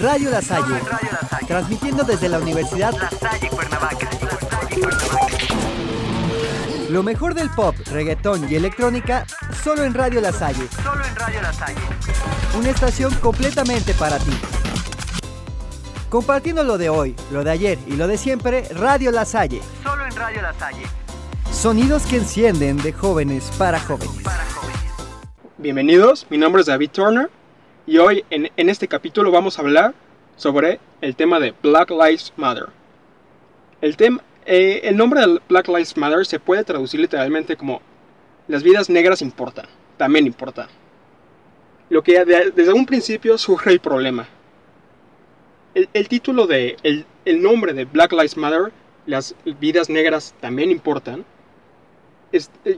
Radio La Salle, transmitiendo desde la Universidad La Salle Cuernavaca. lo mejor del pop, reggaetón y electrónica solo en Radio La Salle, Solo en Radio La Salle. una estación completamente para ti. Compartiendo lo de hoy, lo de ayer y lo de siempre, Radio La Salle. Solo en Radio La Salle. Sonidos que encienden de jóvenes para jóvenes. Para jóvenes. Bienvenidos, mi nombre es David Turner y hoy en, este capítulo vamos a hablar sobre el tema de Black Lives Matter. El, eh, nombre de Black Lives Matter se puede traducir literalmente como las vidas negras importan, también importan. Lo que de- desde un principio surge el problema. El, título de, el, nombre de Black Lives Matter, las vidas negras también importan,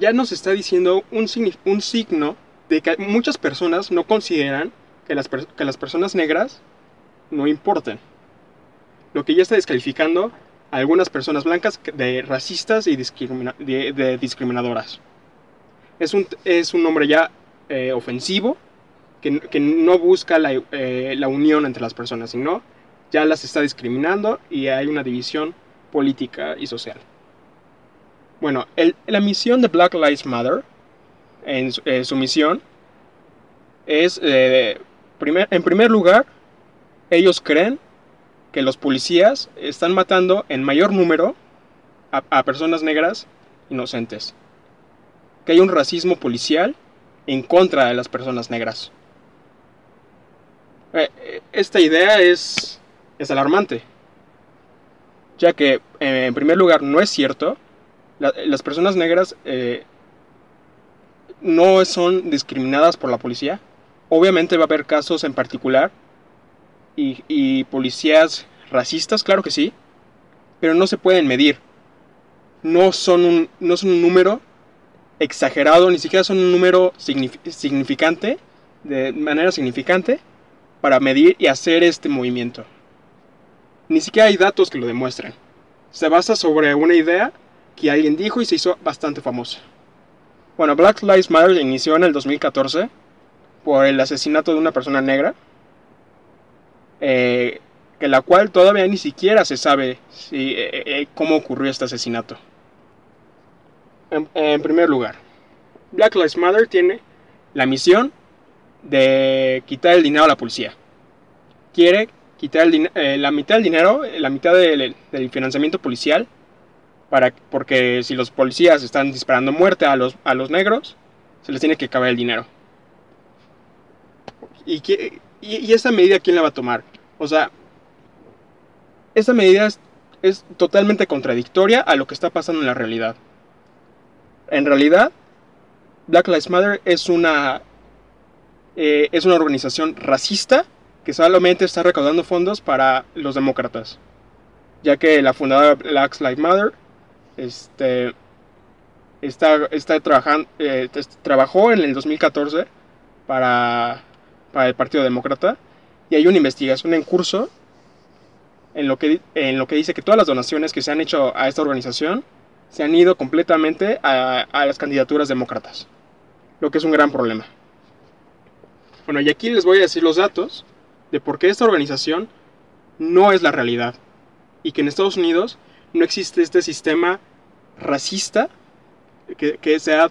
ya nos está diciendo un signo de que muchas personas no consideran que las, que las personas negras no importen. Lo que ya está descalificando a algunas personas blancas de racistas y discrimina- de, de discriminadoras. Es un, es un nombre ya eh, ofensivo que, que no busca la, eh, la unión entre las personas, sino ya las está discriminando y hay una división política y social. Bueno, el- la misión de Black Lives Matter en su, eh, su misión es, eh, en primer lugar, ellos creen que los policías están matando en mayor número a, personas negras inocentes. Que hay un racismo policial en contra de las personas negras. Eh, eh, esta idea es, alarmante, ya que eh, en primer lugar no es cierto, la- las personas negras no son discriminadas por la policía. Obviamente va a haber casos en particular y, policías racistas, claro que sí, pero no se pueden medir. No son un, no son un número exagerado, ni siquiera son un número signif- significante, de manera significante, para medir y hacer este movimiento. Ni siquiera hay datos que lo demuestren. Se basa sobre una idea que alguien dijo y se hizo bastante famosa. Bueno, Black Lives Matter inició en el 2014 por el asesinato de una persona negra, eh, la cual todavía ni siquiera se sabe si, eh, eh, cómo ocurrió este asesinato. En, primer lugar, Black Lives Matter tiene la misión de quitar el dinero a la policía. Quiere quitar el eh, la mitad del dinero, eh, la mitad del, del financiamiento policial para, porque si los policías están disparando muerte a los, a los negros, se les tiene que acabar el dinero. ¿Y, qué- y, esta medida quién la va a tomar? O sea, esta medida es, totalmente contradictoria a lo que está pasando en la realidad. En realidad, Black Lives Matter es una, eh, es una organización racista que solamente está recaudando fondos para los demócratas. Ya que la fundadora Black Lives Matter este, está, está trabajando, eh, trabajó en el 2014 para, para el Partido Demócrata y hay una investigación en curso en lo, que, en lo que dice que todas las donaciones que se han hecho a esta organización se han ido completamente a, a las candidaturas demócratas, lo que es un gran problema. Bueno, y aquí les voy a decir los datos de por qué esta organización no es la realidad y que en Estados Unidos no existe este sistema racista que, que, se, ha,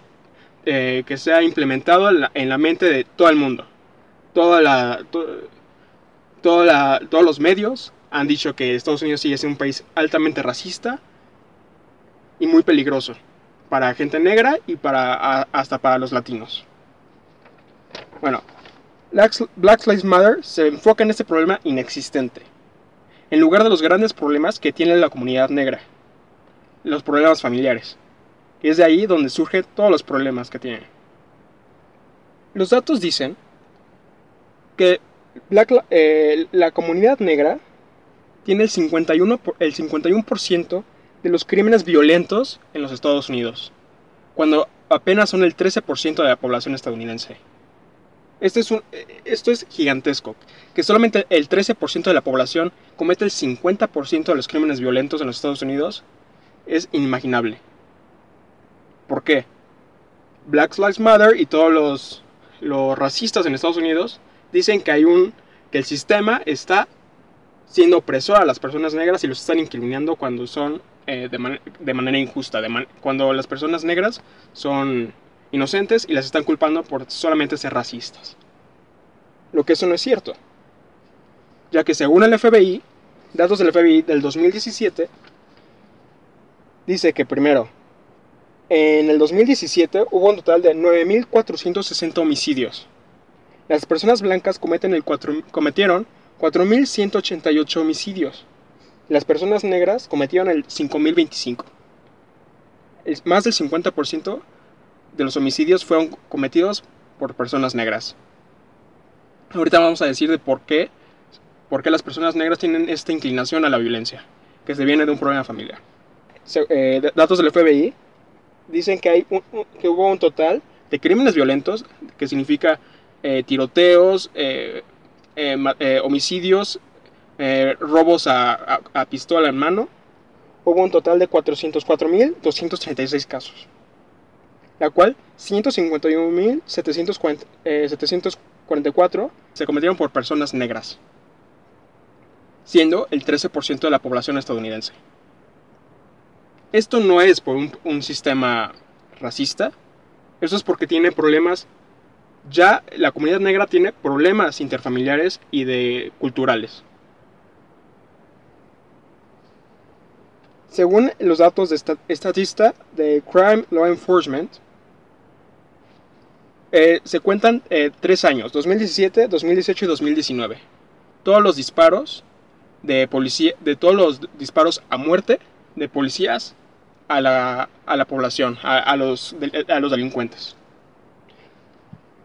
eh, que se ha implementado en la, en la mente de todo el mundo. Toda la, to- toda la- todos los medios han dicho que Estados Unidos sigue siendo un país altamente racista y muy peligroso para gente negra y para, hasta para los latinos. Bueno, Black Lives Matter se enfoca en este problema inexistente en lugar de los grandes problemas que tiene la comunidad negra, los problemas familiares. Es de ahí donde surgen todos los problemas que tiene. Los datos dicen que Black eh, la comunidad negra tiene el 51%, por- el 51% de los crímenes violentos en los Estados Unidos, cuando apenas son el 13% de la población estadounidense. Este es un, eh, esto es gigantesco, que solamente el 13% de la población comete el 50% de los crímenes violentos en los Estados Unidos es inimaginable. ¿Por qué? Black Lives Matter y todos los, los racistas en Estados Unidos dicen que hay un que el sistema está siendo opresor a las personas negras y los están incriminando cuando son eh, de, de manera injusta, cuando las personas negras son inocentes y las están culpando por solamente ser racistas. Lo que eso no es cierto, ya que según el FBI, datos del FBI del 2017, dice que primero, en el 2017 hubo un total de 9.460 homicidios. Las personas blancas cometen el cuatro- cometieron 4.188 homicidios. Las personas negras cometieron el 5.025. El- Más del 50% de los homicidios fueron cometidos por personas negras. Ahorita vamos a decir de por qué, por qué las personas negras tienen esta inclinación a la violencia, que se viene de un problema familiar. Eh, datos del FBI dicen que, hay que hubo un total de crímenes violentos, que significa eh, tiroteos, eh, eh, homicidios, robos a, a- a pistola en mano. Hubo un total de 404.236 casos, la cual 151.744 se cometieron por personas negras, siendo el 13% de la población estadounidense. Esto no es por un, un sistema racista, eso es porque tiene problemas ya la comunidad negra tiene problemas interfamiliares y de culturales. Según los datos de de Crime Law Enforcement, eh, se cuentan eh, tres años, 2017, 2018 y 2019. Todos los disparos de policía, de todos los disparos a muerte de policías a la, a la población, a, los, a los delincuentes.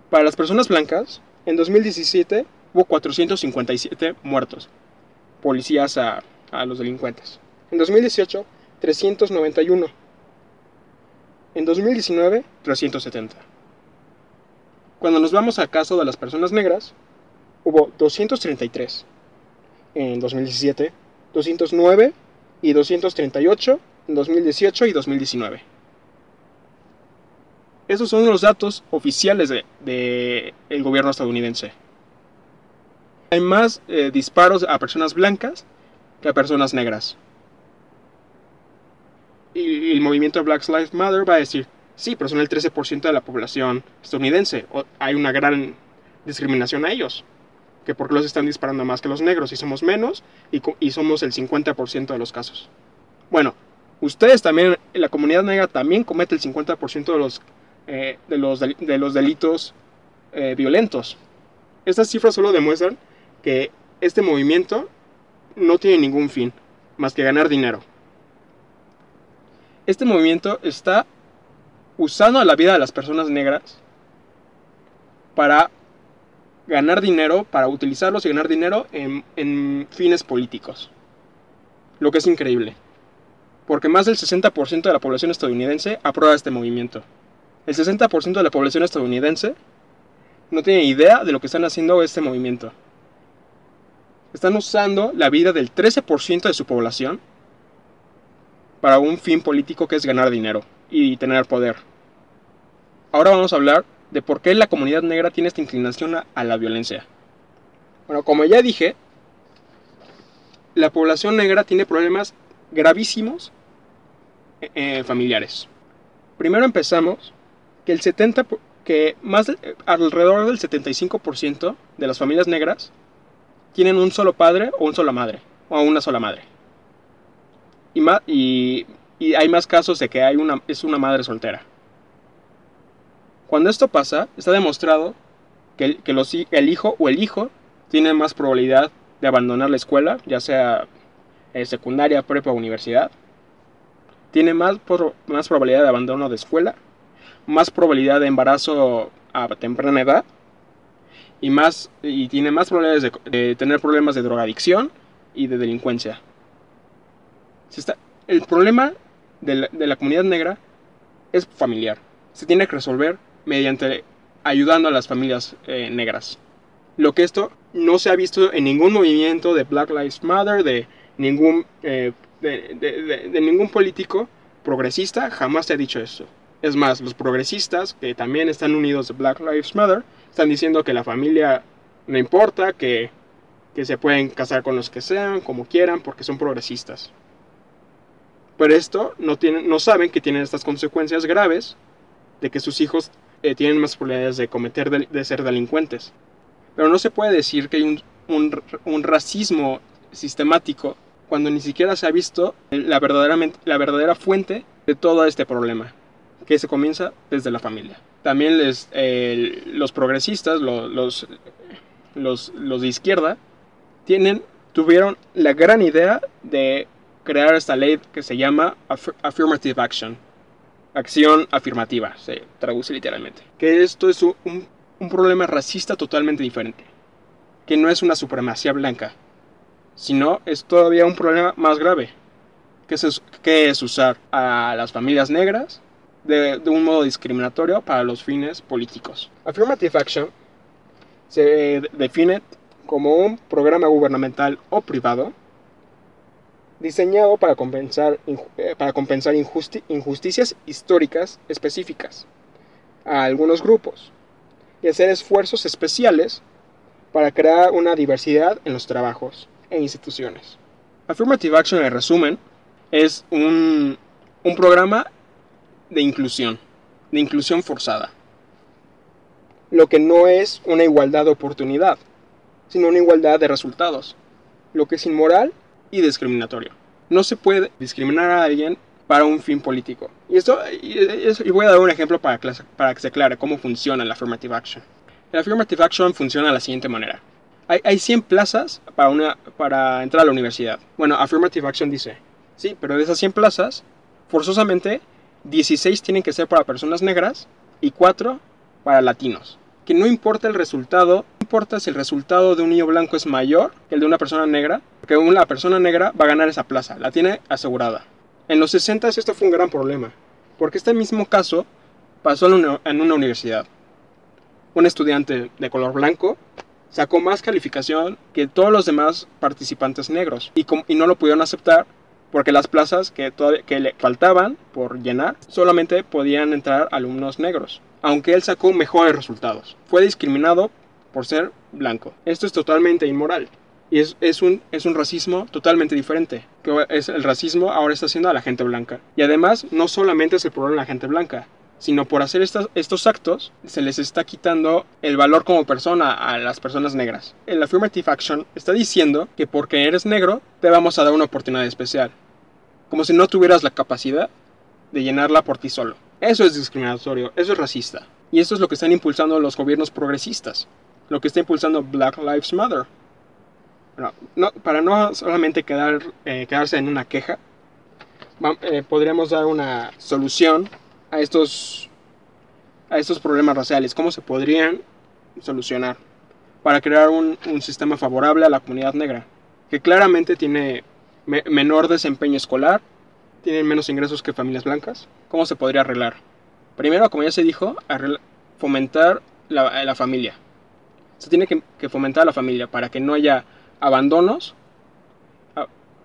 Para las personas blancas, en 2017 hubo 457 muertos, policías a, a los delincuentes. En 2018, 391. En 2019, 370. Cuando nos vamos al caso de las personas negras, hubo 233. En 2017, 209 y 238 en 2018 y 2019. Esos son los datos oficiales del de, el gobierno estadounidense. Hay más eh, disparos a personas blancas que a personas negras. Y, el movimiento Black Lives Matter va a decir, sí, pero son el 13% de la población estadounidense. Hay una gran discriminación a ellos. Que porque los están disparando más que los negros y somos menos y, y somos el 50% de los casos. Bueno, ustedes también, la comunidad negra también comete el 50% de los eh, de, los los delitos eh, violentos. Estas cifras solo demuestran que este movimiento no tiene ningún fin más que ganar dinero. Este movimiento está usando la vida de las personas negras para ganar dinero, para utilizarlos y ganar dinero en, en fines políticos. Lo que es increíble. Porque más del 60% de la población estadounidense aprueba este movimiento. El 60% de la población estadounidense no tiene idea de lo que están haciendo este movimiento. Están usando la vida del 13% de su población para un fin político que es ganar dinero y tener poder. Ahora vamos a hablar de por qué la comunidad negra tiene esta inclinación a, la violencia. Bueno, como ya dije, la población negra tiene problemas gravísimos eh, eh, familiares. Primero empezamos que el 70 po- que más de- alrededor del 75% de las familias negras tienen un solo padre o una sola madre o una sola madre. Y, ma- y, hay más casos de que hay una, es una madre soltera. Cuando esto pasa, está demostrado que, el, que el hijo o el hijo tiene más probabilidad de abandonar la escuela, ya sea eh, secundaria, prepa o universidad. Tiene más, por- más probabilidad de abandono de escuela, más probabilidad de embarazo a temprana edad y, más, y tiene más probabilidades de, tener problemas de drogadicción y de delincuencia. El problema de la, comunidad negra es familiar. Se tiene que resolver mediante ayudando a las familias eh, negras. Lo que esto no se ha visto en ningún movimiento de Black Lives Matter, de ningún, eh, de- de ningún político progresista, jamás se ha dicho esto. Es más, los progresistas, que también están unidos de Black Lives Matter, están diciendo que la familia no importa, que, que se pueden casar con los que sean, como quieran, porque son progresistas. Pero esto no, tienen, no saben que tienen estas consecuencias graves de que sus hijos eh, tienen más probabilidades de cometer de ser delincuentes. Pero no se puede decir que hay un, un, racismo sistemático cuando ni siquiera se ha visto la, verdaderamente, la verdadera fuente de todo este problema, que se comienza desde la familia. También les, los progresistas, los, los, los, de izquierda, tienen, tuvieron la gran idea de crear esta ley que se llama Affirmative Action, acción afirmativa, se traduce literalmente. Que esto es un, un problema racista totalmente diferente, que no es una supremacía blanca, sino es todavía un problema más grave, que es, que es usar a las familias negras de, de, un modo discriminatorio para los fines políticos. Affirmative Action se define como un programa gubernamental o privado diseñado para compensar, eh, para compensar injusti injusticias históricas específicas a algunos grupos y hacer esfuerzos especiales para crear una diversidad en los trabajos e instituciones. Affirmative Action, en resumen, es un, un programa de inclusión, de inclusión forzada. Lo que no es una igualdad de oportunidad, sino una igualdad de resultados. Lo que es inmoral y discriminatorio. No se puede discriminar a alguien para un fin político. Y, esto, y, voy a dar un ejemplo para, para que se aclare cómo funciona la Affirmative Action. La Affirmative Action funciona de la siguiente manera. Hay, hay 100 plazas para, una, para entrar a la universidad. Bueno, Affirmative Action dice, sí, pero de esas 100 plazas, forzosamente 16 tienen que ser para personas negras y 4 para latinos. Que no importa el resultado, no importa si el resultado de un niño blanco es mayor que el de una persona negra, que una persona negra va a ganar esa plaza, la tiene asegurada. En los 60 esto fue un gran problema, porque este mismo caso pasó en una universidad. Un estudiante de color blanco sacó más calificación que todos los demás participantes negros y no lo pudieron aceptar porque las plazas que, que le faltaban por llenar solamente podían entrar alumnos negros, aunque él sacó mejores resultados. Fue discriminado por ser blanco. Esto es totalmente inmoral. Y es, es, un, es un racismo totalmente diferente. Que es el racismo ahora está haciendo a la gente blanca. Y además, no solamente es el problema de la gente blanca, sino por hacer estos, actos se les está quitando el valor como persona a las personas negras. El Affirmative Action está diciendo que porque eres negro te vamos a dar una oportunidad especial, como si no tuvieras la capacidad de llenarla por ti solo. Eso es discriminatorio, eso es racista. Y eso es lo que están impulsando los gobiernos progresistas, lo que está impulsando Black Lives Matter. no, para no solamente quedar, eh, quedarse en una queja, eh, podríamos dar una solución a estos, a estos problemas raciales? ¿Cómo se podrían solucionar para crear un, un sistema favorable a la comunidad negra? Que claramente tiene menor desempeño escolar, tienen menos ingresos que familias blancas. ¿Cómo se podría arreglar? Primero, como ya se dijo, fomentar la, la, familia. Se tiene que, que, fomentar la familia para que no haya abandonos,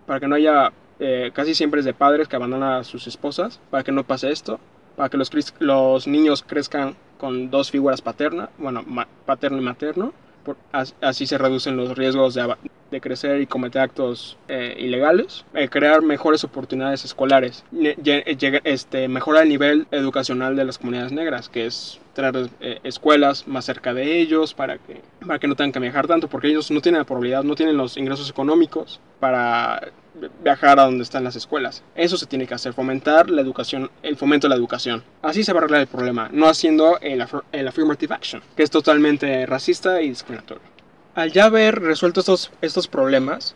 para que no haya, eh, casi siempre es de padres que abandonan a sus esposas, para que no pase esto para que los, los niños crezcan con dos figuras paternas, bueno, paterno y materno. así se reducen los riesgos de, de crecer y cometer actos eh, ilegales, eh, crear mejores oportunidades escolares, este, mejorar el nivel educacional de las comunidades negras, que es traer eh, escuelas más cerca de ellos para que, para que no tengan que viajar tanto, porque ellos no tienen la probabilidad, no tienen los ingresos económicos para viajar a donde están las escuelas. Eso se tiene que hacer, fomentar la educación, el fomento de la educación. Así se va a arreglar el problema, no haciendo el, el affirmative action, que es totalmente racista y discriminatorio. Al ya haber resuelto estos, estos problemas,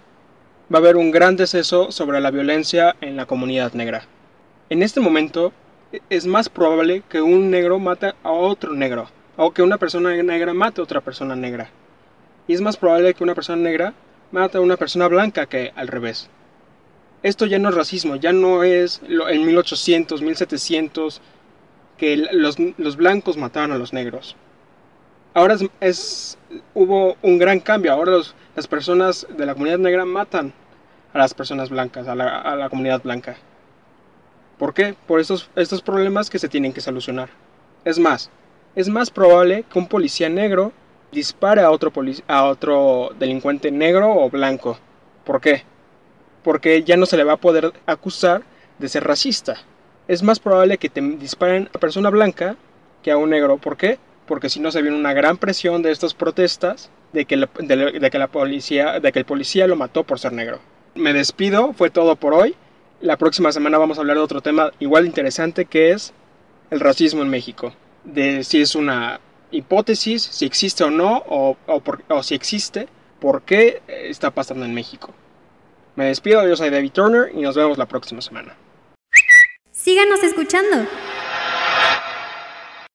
va a haber un gran deceso sobre la violencia en la comunidad negra. En este momento, es más probable que un negro mate a otro negro, o que una persona negra mate a otra persona negra. Y es más probable que una persona negra mate a una persona blanca que al revés esto ya no es racismo, ya no es en 1800, 1700 que los, los blancos mataban a los negros. Ahora es, hubo un gran cambio, ahora las personas de la comunidad negra matan a las personas blancas, a la, a la comunidad blanca. ¿Por qué? Por estos, estos problemas que se tienen que solucionar. Es más, es más probable que un policía negro dispare a otro, a otro delincuente negro o blanco. ¿Por qué? Porque ya no se le va a poder acusar de ser racista. Es más probable que te disparen a persona blanca que a un negro. ¿Por qué? Porque si no se viene una gran presión de estas protestas de que, de que la policía, de que el policía lo mató por ser negro. Me despido, fue todo por hoy. La próxima semana vamos a hablar de otro tema igual interesante que es el racismo en México. De si es una hipótesis, si existe o no, o, o, si existe, por qué está pasando en México. Me despido, yo soy David Turner y nos vemos la próxima semana. Síganos escuchando.